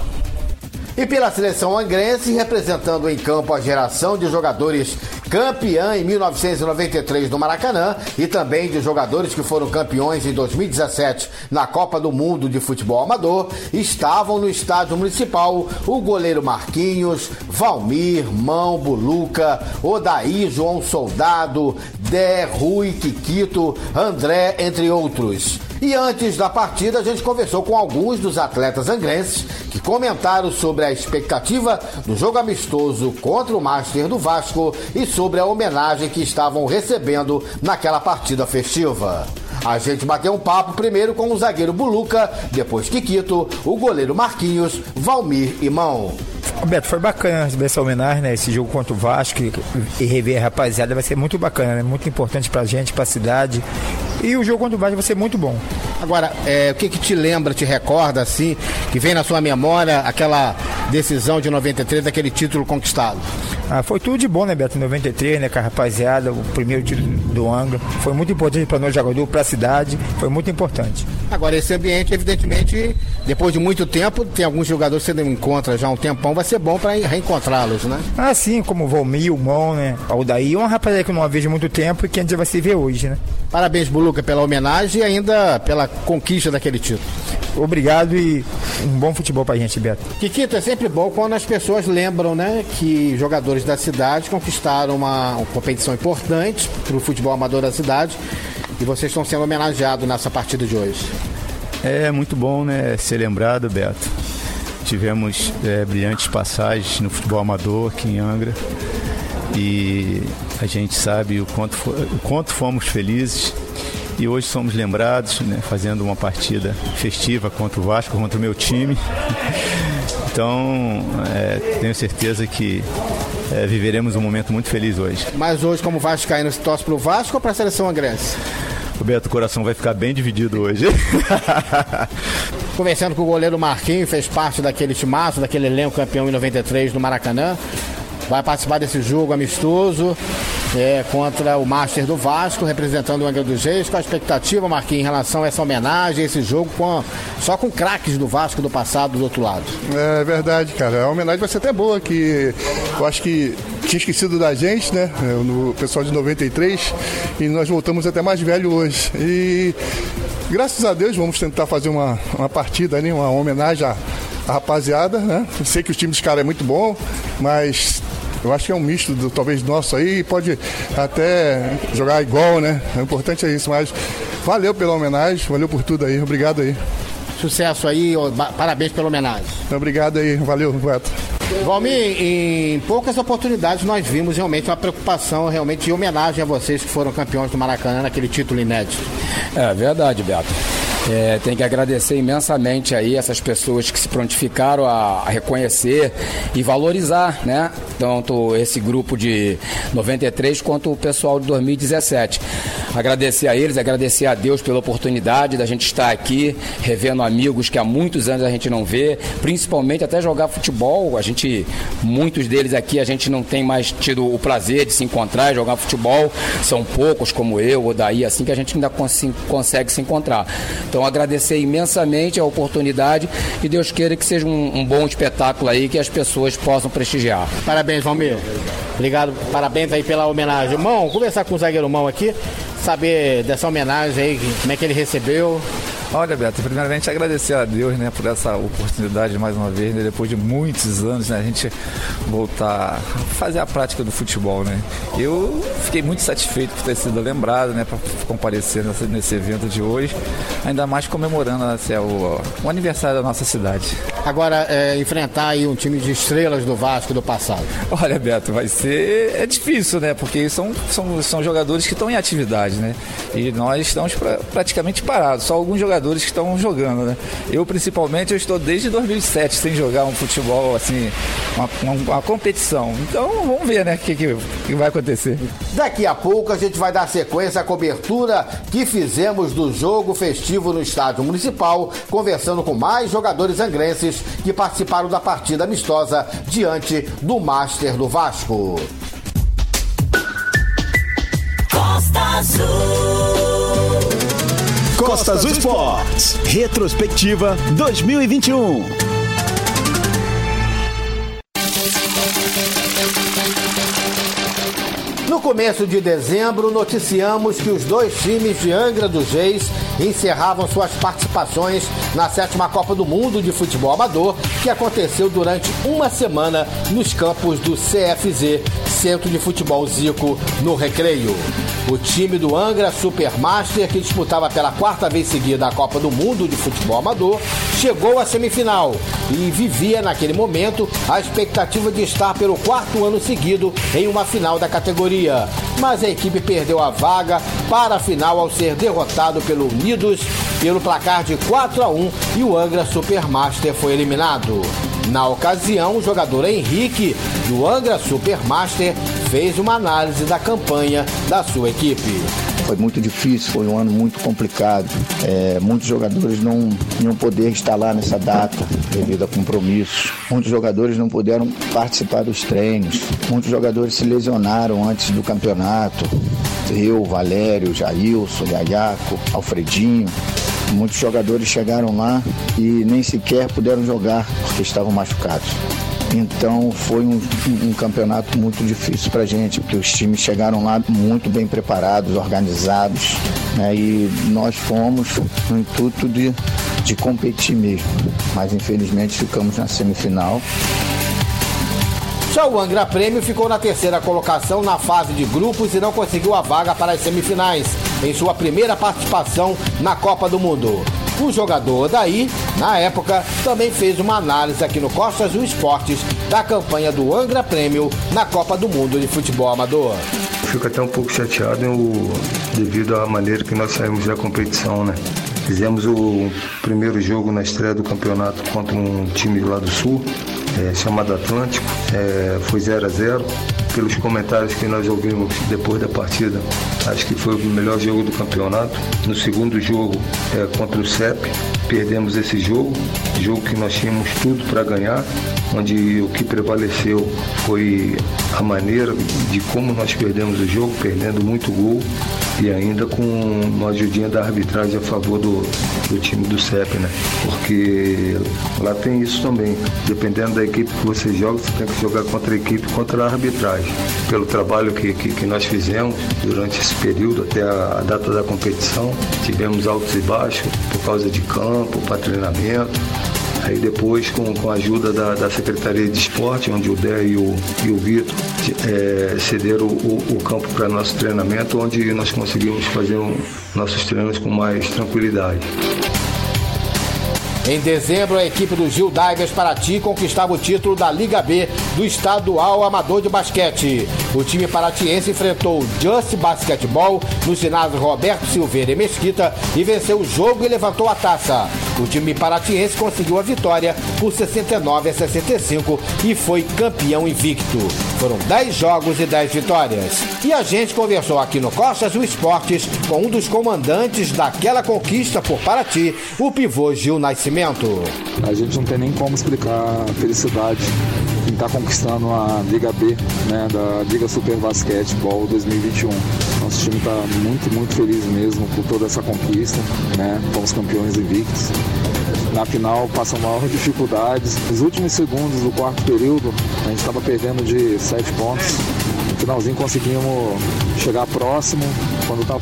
E pela seleção angrense, representando em campo a geração de jogadores campeã em 1993 no Maracanã e também de jogadores que foram campeões em 2017 na Copa do Mundo de Futebol Amador, estavam no estádio municipal o goleiro Marquinhos, Valmir, Mão, Buluca, Odaí, João Soldado, Dé, Rui, Quiquito, André, entre outros. E antes da partida, a gente conversou com alguns dos atletas angrenses que comentaram sobre a expectativa do jogo amistoso contra o Master do Vasco e sobre a homenagem que estavam recebendo naquela partida festiva. A gente bateu um papo primeiro com o zagueiro Buluca, depois Kikito, o goleiro Marquinhos, Valmir e Mão. Beto, foi bacana receber essa homenagem, né? Esse jogo contra o Vasco e rever a rapaziada vai ser muito bacana, né? Muito importante pra gente, pra cidade. E o jogo contra o Vasco vai ser muito bom. Agora, é, o que, que te lembra, te recorda, assim, que vem na sua memória aquela decisão de 93, daquele título conquistado? Ah, foi tudo de bom, né, Beto? Em 93, né, a rapaziada, o primeiro título do Angra. Foi muito importante para nós jogadores, para a cidade, foi muito importante. Agora, esse ambiente, evidentemente, depois de muito tempo, tem alguns jogadores que você não encontra já há um tempão, vai ser bom para reencontrá-los, né? Ah, sim, como o Volmir, o Mão, né? O Daí, uma rapaziada que eu não vejo há muito tempo e que a gente vai se ver hoje, né? Parabéns, Buluca, pela homenagem e ainda pela conquista daquele título. Obrigado e um bom futebol pra gente, Beto. Kikito, é sempre bom quando as pessoas lembram, né, que jogadores da cidade conquistaram uma, uma competição importante para o futebol amador da cidade e vocês estão sendo homenageados nessa partida de hoje. É muito bom, né, ser lembrado, Beto. Tivemos é, brilhantes passagens no futebol amador aqui em Angra e a gente sabe o quanto, o quanto fomos felizes e hoje somos lembrados, né, fazendo uma partida festiva contra o Vasco, contra o meu time. (laughs) Então, é, tenho certeza que é, viveremos um momento muito feliz hoje. Mas hoje, como Vasco caindo, se torce para o Vasco ou para a seleção angrense? Roberto, o coração vai ficar bem dividido hoje. (laughs) conversando com o goleiro Marquinhos, fez parte daquele timaço, daquele elenco campeão em 93 no Maracanã. Vai participar desse jogo amistoso é, contra o Master do Vasco, representando o Angra dos Reis. Qual a expectativa, Marquinhos, em relação a essa homenagem, esse jogo com, só com craques do Vasco do passado do outro lado? É verdade, cara. A homenagem vai ser até boa, que eu acho que tinha esquecido da gente, né? No pessoal de 93, e nós voltamos até mais velho hoje. E graças a Deus vamos tentar fazer uma, uma partida ali, uma homenagem à, à rapaziada, né? Eu sei que o time dos caras é muito bom, mas eu acho que é um misto, do, talvez, nosso aí, pode até jogar igual, né? O importante é isso, mas valeu pela homenagem, valeu por tudo aí, obrigado aí. Sucesso aí, parabéns pela homenagem. Obrigado aí, valeu, Beto. Valmir, em poucas oportunidades nós vimos realmente uma preocupação realmente de homenagem a vocês que foram campeões do Maracanã naquele título inédito. É verdade, Beto. É, tem que agradecer imensamente aí essas pessoas que se prontificaram a, a, reconhecer e valorizar, né? Tanto esse grupo de 93 quanto o pessoal de 2017. Agradecer a eles, agradecer a Deus pela oportunidade da gente estar aqui, revendo amigos que há muitos anos a gente não vê, principalmente até jogar futebol. A gente, muitos deles aqui, a gente não tem mais tido o prazer de se encontrar e jogar futebol. São poucos, como eu, ou daí, assim que a gente ainda cons consegue se encontrar. Então agradecer imensamente a oportunidade e Deus queira que seja um, um bom espetáculo aí que as pessoas possam prestigiar. Parabéns, Valmir. Obrigado, parabéns aí pela homenagem. Mão, conversar com o zagueiro Mão aqui, saber dessa homenagem aí, como é que ele recebeu. Olha, Beto, primeiramente agradecer a Deus, né, por essa oportunidade mais uma vez, né, depois de muitos anos, né, a gente voltar a fazer a prática do futebol, né. Eu fiquei muito satisfeito por ter sido lembrado, né, para comparecer nesse, nesse, evento de hoje, ainda mais comemorando assim, o, o, aniversário da nossa cidade. Agora, é, enfrentar aí um time de estrelas do Vasco do passado. Olha, Beto, vai ser é difícil, né, porque são, são, são jogadores que estão em atividade, né, e nós estamos pra, praticamente parados, só alguns jogadores jogadores que estão jogando, né? Eu, principalmente, eu estou desde 2007 sem jogar um futebol, assim, uma, uma, uma competição. Então, vamos ver, né, o que, que, que vai acontecer. Daqui a pouco a gente vai dar sequência à cobertura que fizemos do jogo festivo no Estádio Municipal, conversando com mais jogadores angrenses que participaram da partida amistosa diante do Master do Vasco. Costa Azul. Costa Azul Esportes. Retrospectiva 2021. Começo de dezembro, noticiamos que os dois times de Angra dos Reis encerravam suas participações na sétima Copa do Mundo de Futebol Amador, que aconteceu durante uma semana nos campos do CFZ, Centro de Futebol Zico, no Recreio. O time do Angra Supermaster, que disputava pela quarta vez seguida a Copa do Mundo de Futebol Amador, chegou à semifinal e vivia naquele momento a expectativa de estar pelo quarto ano seguido em uma final da categoria. Mas a equipe perdeu a vaga para a final ao ser derrotado pelo Unidos pelo placar de 4 a 1 e o Angra Supermaster foi eliminado. Na ocasião, o jogador Henrique, do Angra Supermaster, fez uma análise da campanha da sua equipe. Foi muito difícil, foi um ano muito complicado. É, muitos jogadores não iam poder estar lá nessa data devido a compromissos. Muitos jogadores não puderam participar dos treinos. Muitos jogadores se lesionaram antes do campeonato. Eu, Valério, Jailson, Yayako, Alfredinho. Muitos jogadores chegaram lá e nem sequer puderam jogar porque estavam machucados. Então foi um, um campeonato muito difícil para a gente, porque os times chegaram lá muito bem preparados, organizados, né? e nós fomos no intuito de, de competir mesmo. Mas infelizmente ficamos na semifinal já o Angra Prêmio ficou na terceira colocação na fase de grupos e não conseguiu a vaga para as semifinais, em sua primeira participação na Copa do Mundo. O jogador daí, na época, também fez uma análise aqui no Costa Azul Esportes da campanha do Angra Prêmio na Copa do Mundo de Futebol Amador. Fico até um pouco chateado devido à maneira que nós saímos da competição, né? Fizemos o primeiro jogo na estreia do campeonato contra um time lá do Sul, é, chamado Atlântico. É, foi 0 a 0 pelos comentários que nós ouvimos depois da partida, acho que foi o melhor jogo do campeonato. No segundo jogo é, contra o CEP, perdemos esse jogo, jogo que nós tínhamos tudo para ganhar, onde o que prevaleceu foi a maneira de como nós perdemos o jogo, perdendo muito gol e ainda com uma ajudinha da arbitragem a favor do, do time do CEP, né? Porque lá tem isso também. Dependendo da equipe que você joga, você tem que jogar contra a equipe, contra a arbitragem. Pelo trabalho que, que, que nós fizemos durante esse período, até a, a data da competição, tivemos altos e baixos por causa de campo, para treinamento. Aí depois, com, com a ajuda da, da Secretaria de Esporte, onde o Dé e o, e o Vitor é, cederam o, o campo para nosso treinamento, onde nós conseguimos fazer um, nossos treinos com mais tranquilidade. Em dezembro, a equipe do Gil Divers Paraty conquistava o título da Liga B do Estadual Amador de Basquete. O time paratiense enfrentou o Just Basketball no ginásio Roberto Silveira e Mesquita e venceu o jogo e levantou a taça. O time paratiense conseguiu a vitória por 69 a 65 e foi campeão invicto. Foram 10 jogos e 10 vitórias. E a gente conversou aqui no Costas do Esportes com um dos comandantes daquela conquista por Paraty, o pivô Gil Nascimento. A gente não tem nem como explicar a felicidade em estar conquistando a Liga B, né, da Liga Super Basquetebol 2021. Nosso time está muito, muito feliz mesmo por toda essa conquista, né? Fomos campeões invictos. Na final passam maiores dificuldades. Nos últimos segundos do quarto período, a gente estava perdendo de sete pontos. No finalzinho conseguimos chegar próximo. Quando, tava,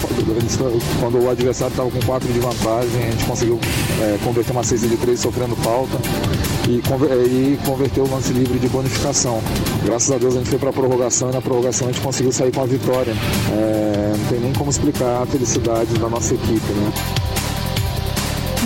quando o adversário estava com quatro de vantagem, a gente conseguiu é, converter uma cesta de três sofrendo falta e, e converter o lance livre de bonificação. Graças a Deus a gente foi para a prorrogação e na prorrogação a gente conseguiu sair com a vitória. É, não tem nem como explicar a felicidade da nossa equipe, né?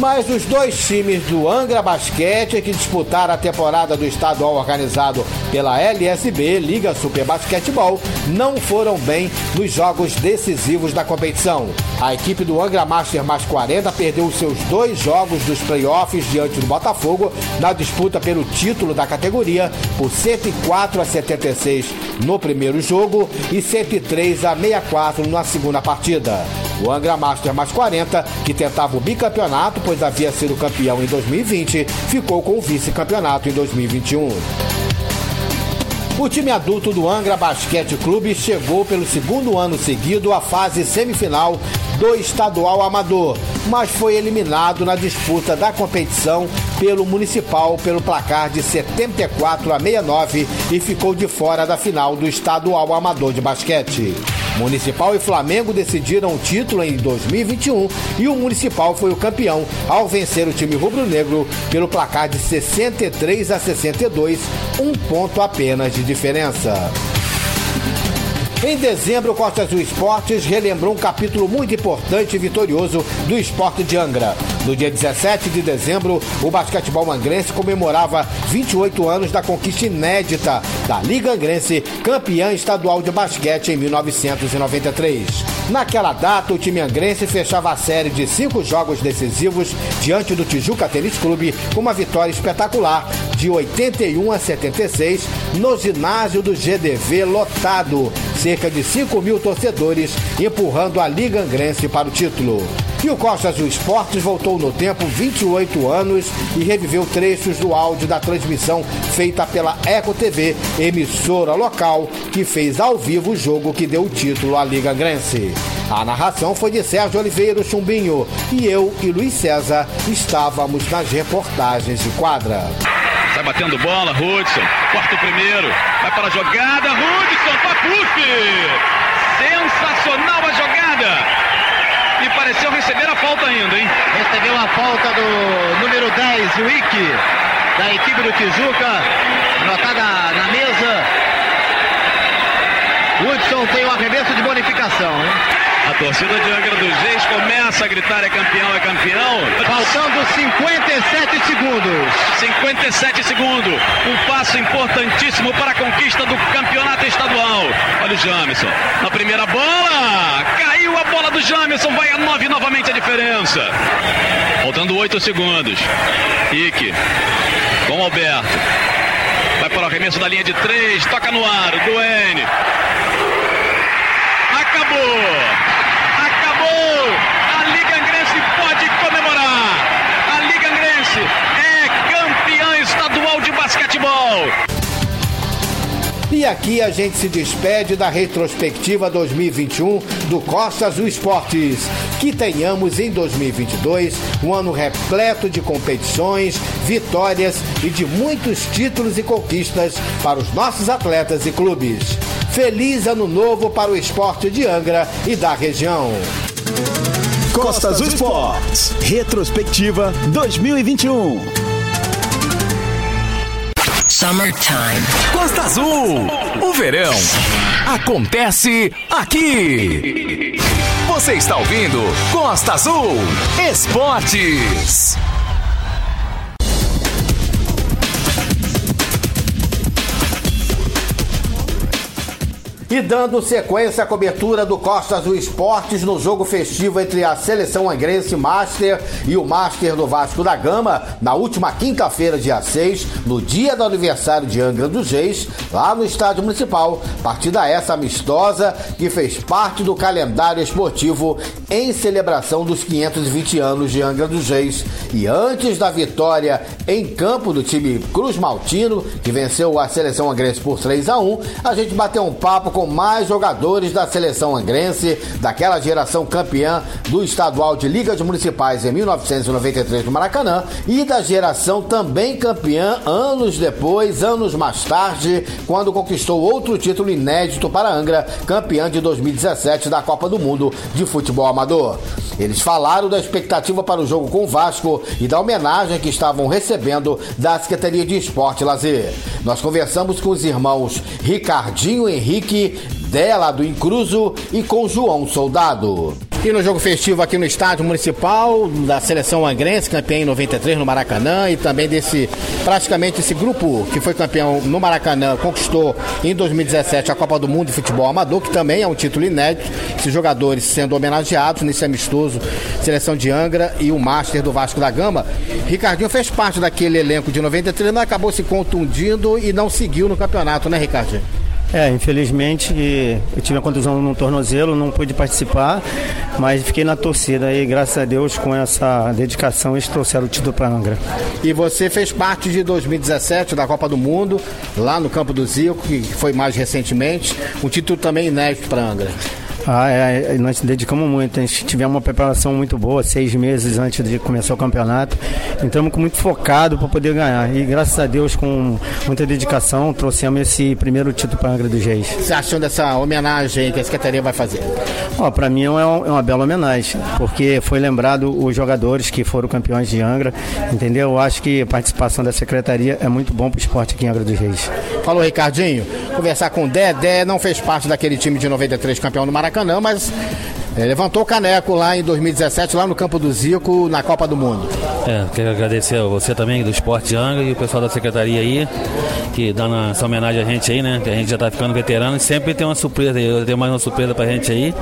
Mas os dois times do Angra Basquete que disputaram a temporada do estadual organizado pela LSB, Liga Super Basquetebol, não foram bem nos jogos decisivos da competição. A equipe do Angra Master mais 40 perdeu os seus dois jogos dos playoffs diante do Botafogo na disputa pelo título da categoria por 104 a 76 no primeiro jogo e 103 a 64 na segunda partida. O Angra Master mais 40, que tentava o bicampeonato, pois havia sido campeão em 2020, ficou com o vice-campeonato em 2021. O time adulto do Angra Basquete Clube chegou pelo segundo ano seguido à fase semifinal do estadual amador, mas foi eliminado na disputa da competição pelo Municipal pelo placar de 74 a 69 e ficou de fora da final do estadual amador de basquete. Municipal e Flamengo decidiram o título em 2021 e o Municipal foi o campeão ao vencer o time rubro-negro pelo placar de 63 a 62, um ponto apenas de diferença. Em dezembro, Costa Azul Esportes relembrou um capítulo muito importante e vitorioso do esporte de Angra. No dia 17 de dezembro, o basquetebol angrense comemorava 28 anos da conquista inédita da Liga Angrense, campeã estadual de basquete em 1993. Naquela data, o time angrense fechava a série de cinco jogos decisivos diante do Tijuca Tênis Clube com uma vitória espetacular de 81 a 76 no ginásio do GDV lotado. Cerca de 5 mil torcedores empurrando a Liga Angrense para o título. E o Costa Azul Esportes voltou no tempo 28 anos e reviveu trechos do áudio da transmissão feita pela Eco TV, emissora local, que fez ao vivo o jogo que deu o título à Liga Angrense. A narração foi de Sérgio Oliveira Chumbinho e eu e Luiz César estávamos nas reportagens de quadra. Sai batendo bola, Hudson. Corta o primeiro. Vai para a jogada. Hudson, Papuf. Sensacional a jogada. E pareceu receber a falta ainda, hein? Recebeu a falta do número 10, o Ike, da equipe do Tijuca. Anotada na mesa. Hudson tem o arremesso de bonificação, hein? A torcida de Angra dos Reis começa a gritar: é campeão, é campeão. Faltando 57 segundos. 57 segundos. Um passo importantíssimo para a conquista do campeonato estadual. Olha o Jamison. Na primeira bola. Caiu a bola do Jamison. Vai a 9 novamente a diferença. Faltando 8 segundos. Ike. Com Alberto. Vai para arremesso da linha de três, toca no ar, Duane. Acabou! E aqui a gente se despede da retrospectiva 2021 do Costa Azul Esportes. Que tenhamos em 2022 um ano repleto de competições, vitórias e de muitos títulos e conquistas para os nossos atletas e clubes. Feliz ano novo para o esporte de Angra e da região. Costa Azul Esportes, retrospectiva 2021. Summertime. Costa Azul. O verão acontece aqui. Você está ouvindo Costa Azul Esportes. E dando sequência à cobertura do Costa Azul Esportes no jogo festivo entre a seleção angrense Master e o Master do Vasco da Gama, na última quinta-feira, dia 6, no dia do aniversário de Angra dos Reis, lá no Estádio Municipal. Partida essa amistosa que fez parte do calendário esportivo em celebração dos 520 anos de Angra dos Reis. E antes da vitória em campo do time Cruz Maltino, que venceu a seleção angrense por 3 a 1 a gente bateu um papo com mais jogadores da seleção angrense, daquela geração campeã do estadual de Ligas Municipais em 1993 no Maracanã e da geração também campeã anos depois, anos mais tarde, quando conquistou outro título inédito para Angra, campeã de 2017 da Copa do Mundo de Futebol Amador. Eles falaram da expectativa para o jogo com o Vasco e da homenagem que estavam recebendo da Secretaria de Esporte e Lazer. Nós conversamos com os irmãos Ricardinho Henrique, dela do Incruso e com João Soldado. E no jogo festivo aqui no estádio municipal da seleção angrense, campeã em 93 no Maracanã e também desse praticamente esse grupo que foi campeão no Maracanã, conquistou em 2017 a Copa do Mundo de Futebol Amador, que também é um título inédito. Esses jogadores sendo homenageados nesse amistoso seleção de Angra e o Master do Vasco da Gama. Ricardinho fez parte daquele elenco de 93, mas acabou se contundindo e não seguiu no campeonato, né, Ricardinho? É, infelizmente eu tive a contusão no tornozelo, não pude participar, mas fiquei na torcida e graças a Deus com essa dedicação eles trouxeram o título para Angra. E você fez parte de 2017 da Copa do Mundo, lá no Campo do Zico, que foi mais recentemente, um título também inédito para Angra. Ah, é, nós dedicamos muito, a gente tivemos uma preparação muito boa, seis meses antes de começar o campeonato. Entramos muito focado para poder ganhar. E graças a Deus, com muita dedicação, trouxemos esse primeiro título para a Angra dos Reis. Você achou dessa homenagem que a Secretaria vai fazer? Para mim é uma, é uma, bela homenagem, porque foi lembrado os jogadores que foram campeões de Angra, entendeu? Eu acho que a participação da Secretaria é muito bom para o esporte aqui em Angra dos Reis. Falou, Ricardinho. Conversar com o Dedé, não fez parte daquele time de 93 campeão do Maracanã, mas é, levantou o caneco lá em 2017, lá no Campo do Zico, na Copa do Mundo. É, quero agradecer a você também do Esporte Angra e o pessoal da secretaria aí, que dando essa homenagem a gente aí, né? Que a gente já tá ficando veterano e sempre tem uma surpresa aí. Eu tenho mais uma surpresa pra gente aí.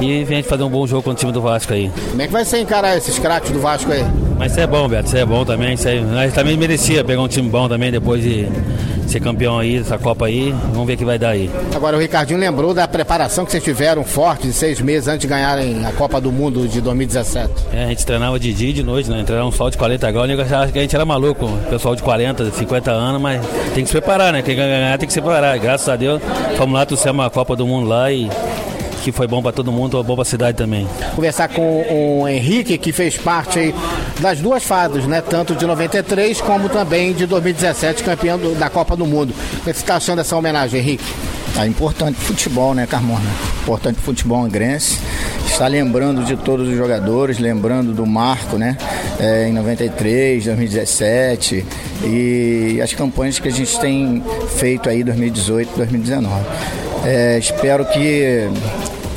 E a gente fazer um bom jogo com o time do Vasco aí. Como é que vai ser encarar esses craques do Vasco aí? Mas isso é bom, Beto, isso é bom também. Isso aí, nós também merecia pegar um time bom também depois de ser campeão aí dessa Copa aí. Vamos ver o que vai dar aí. Agora o Ricardinho lembrou da preparação que vocês tiveram forte de seis meses antes de ganharem a Copa do Mundo de 2017. É, a gente treinava de dia e de noite, né? Treinava um sol de 40 graus, eu achava que a gente era maluco, pessoal de 40, 50 anos, mas tem que se preparar, né? Quem ganhar tem que se preparar. Graças a Deus, fomos lá, trouxemos a Copa do Mundo lá e que foi bom para todo mundo, bom para a cidade também. Conversar com o Henrique, que fez parte das duas fases, né? Tanto de 93 como também de 2017, campeão do, da Copa do Mundo. O que você está achando dessa homenagem, Henrique? É importante futebol, né, Carmona? Importante futebol angrense. Está lembrando de todos os jogadores, lembrando do Marco, né? É, em 93, 2017 e as campanhas que a gente tem feito aí 2018, 2019. É, espero que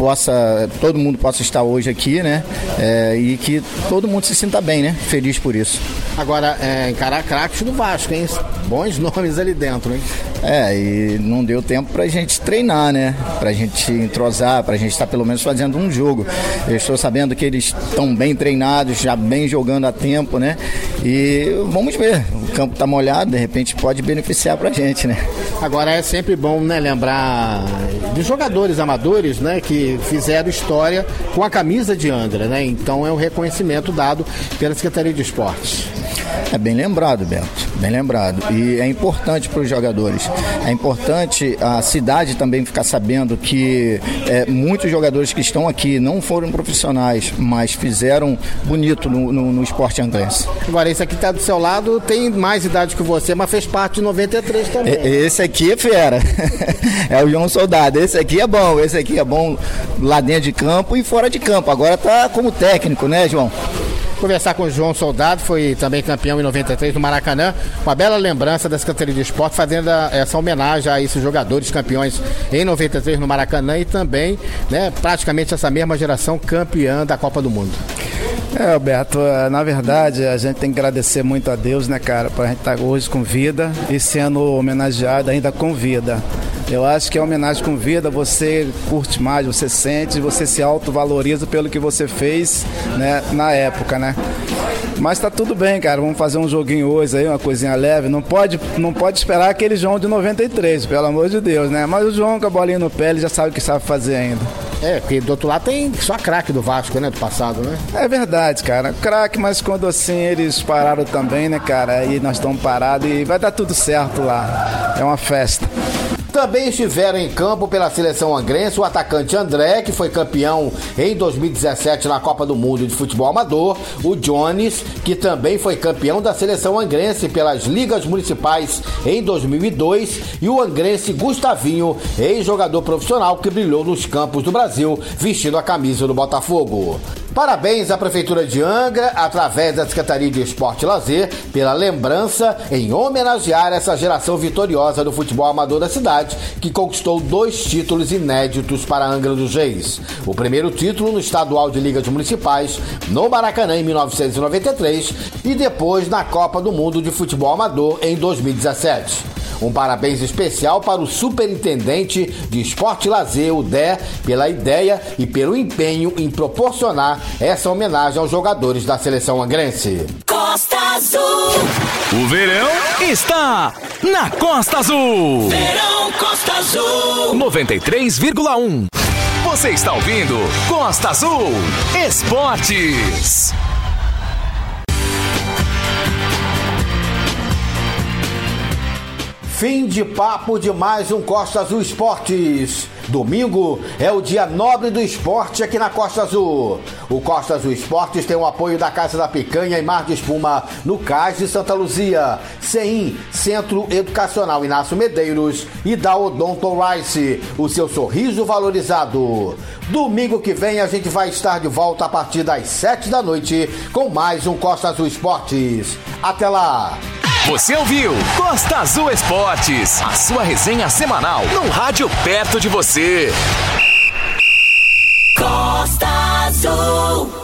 possa todo mundo possa estar hoje aqui, né? É, e que todo mundo se sinta bem, né? Feliz por isso. Agora, é, encarar craques do Vasco, hein? Bons (laughs) nomes ali dentro, hein? É, e não deu tempo pra gente treinar, né? Pra gente entrosar, pra gente estar pelo menos fazendo um jogo. Eu estou sabendo que eles estão bem treinados, já bem jogando a tempo, né? E vamos ver. O campo tá molhado, de repente pode beneficiar pra gente, né? Agora é sempre bom, né, lembrar de jogadores amadores, né, que fizeram história com a camisa de Angra, né? Então é um reconhecimento dado pela Secretaria de Esportes. É bem lembrado, Beto, bem lembrado. E é importante para os jogadores. É importante a cidade também ficar sabendo que é, muitos jogadores que estão aqui não foram profissionais, mas fizeram bonito no, no, no esporte anglense. Agora, esse aqui está do seu lado, tem mais idade que você, mas fez parte de 93 também. Esse aqui é fera. (laughs) é o João Soldado. Esse aqui é bom, esse aqui é bom lá dentro de campo e fora de campo. Agora tá como técnico, né, João? Conversar com o João Soldado, foi também campeão em 93 no Maracanã. Uma bela lembrança da Secretaria de Esporte, fazendo essa homenagem a esses jogadores campeões em 93 no Maracanã e também, né, praticamente essa mesma geração campeã da Copa do Mundo. É, Alberto, é, na verdade a gente tem que agradecer muito a Deus, né, cara, por a gente estar hoje com vida e sendo homenageado ainda com vida. Eu acho que a homenagem com vida você curte mais, você sente, você se autovaloriza pelo que você fez né, na época, né? Mas tá tudo bem, cara. Vamos fazer um joguinho hoje aí, uma coisinha leve. Não pode, não pode esperar aquele João de 93, pelo amor de Deus, né? Mas o João com a bolinha no pé, ele já sabe o que sabe fazer ainda. É, porque do outro lado tem só craque do Vasco, né? Do passado, né? É verdade, cara. Craque, mas quando assim eles pararam também, né, cara? Aí nós estamos parados e vai dar tudo certo lá. É uma festa. Também estiveram em campo pela seleção angrense o atacante André, que foi campeão em 2017 na Copa do Mundo de Futebol Amador, o Jones, que também foi campeão da seleção angrense pelas ligas municipais em 2002, e o angrense Gustavinho, ex-jogador profissional que brilhou nos campos do Brasil vestindo a camisa do Botafogo. Parabéns à Prefeitura de Angra, através da Secretaria de Esporte e Lazer, pela lembrança em homenagear essa geração vitoriosa do futebol amador da cidade, que conquistou dois títulos inéditos para Angra dos Reis. O primeiro título no estadual de Ligas Municipais, no Maracanã, em 1993, e depois na Copa do Mundo de Futebol Amador, em 2017. Um parabéns especial para o superintendente de esporte e lazer, o Dé, pela ideia e pelo empenho em proporcionar essa homenagem aos jogadores da seleção angrense. Costa Azul. O verão está na Costa Azul. Verão Costa Azul. 93,1. Você está ouvindo Costa Azul Esportes. Fim de papo de mais um Costa Azul Esportes. Domingo é o dia nobre do esporte aqui na Costa Azul. O Costa Azul Esportes tem o apoio da Casa da Picanha e Mar de Espuma no Cais de Santa Luzia, CEIM, Centro Educacional Inácio Medeiros e da Odonto Rice, o seu sorriso valorizado. Domingo que vem a gente vai estar de volta a partir das sete da noite com mais um Costa Azul Esportes. Até lá! Você ouviu Costa Azul Esportes, a sua resenha semanal num rádio perto de você. Costa Azul.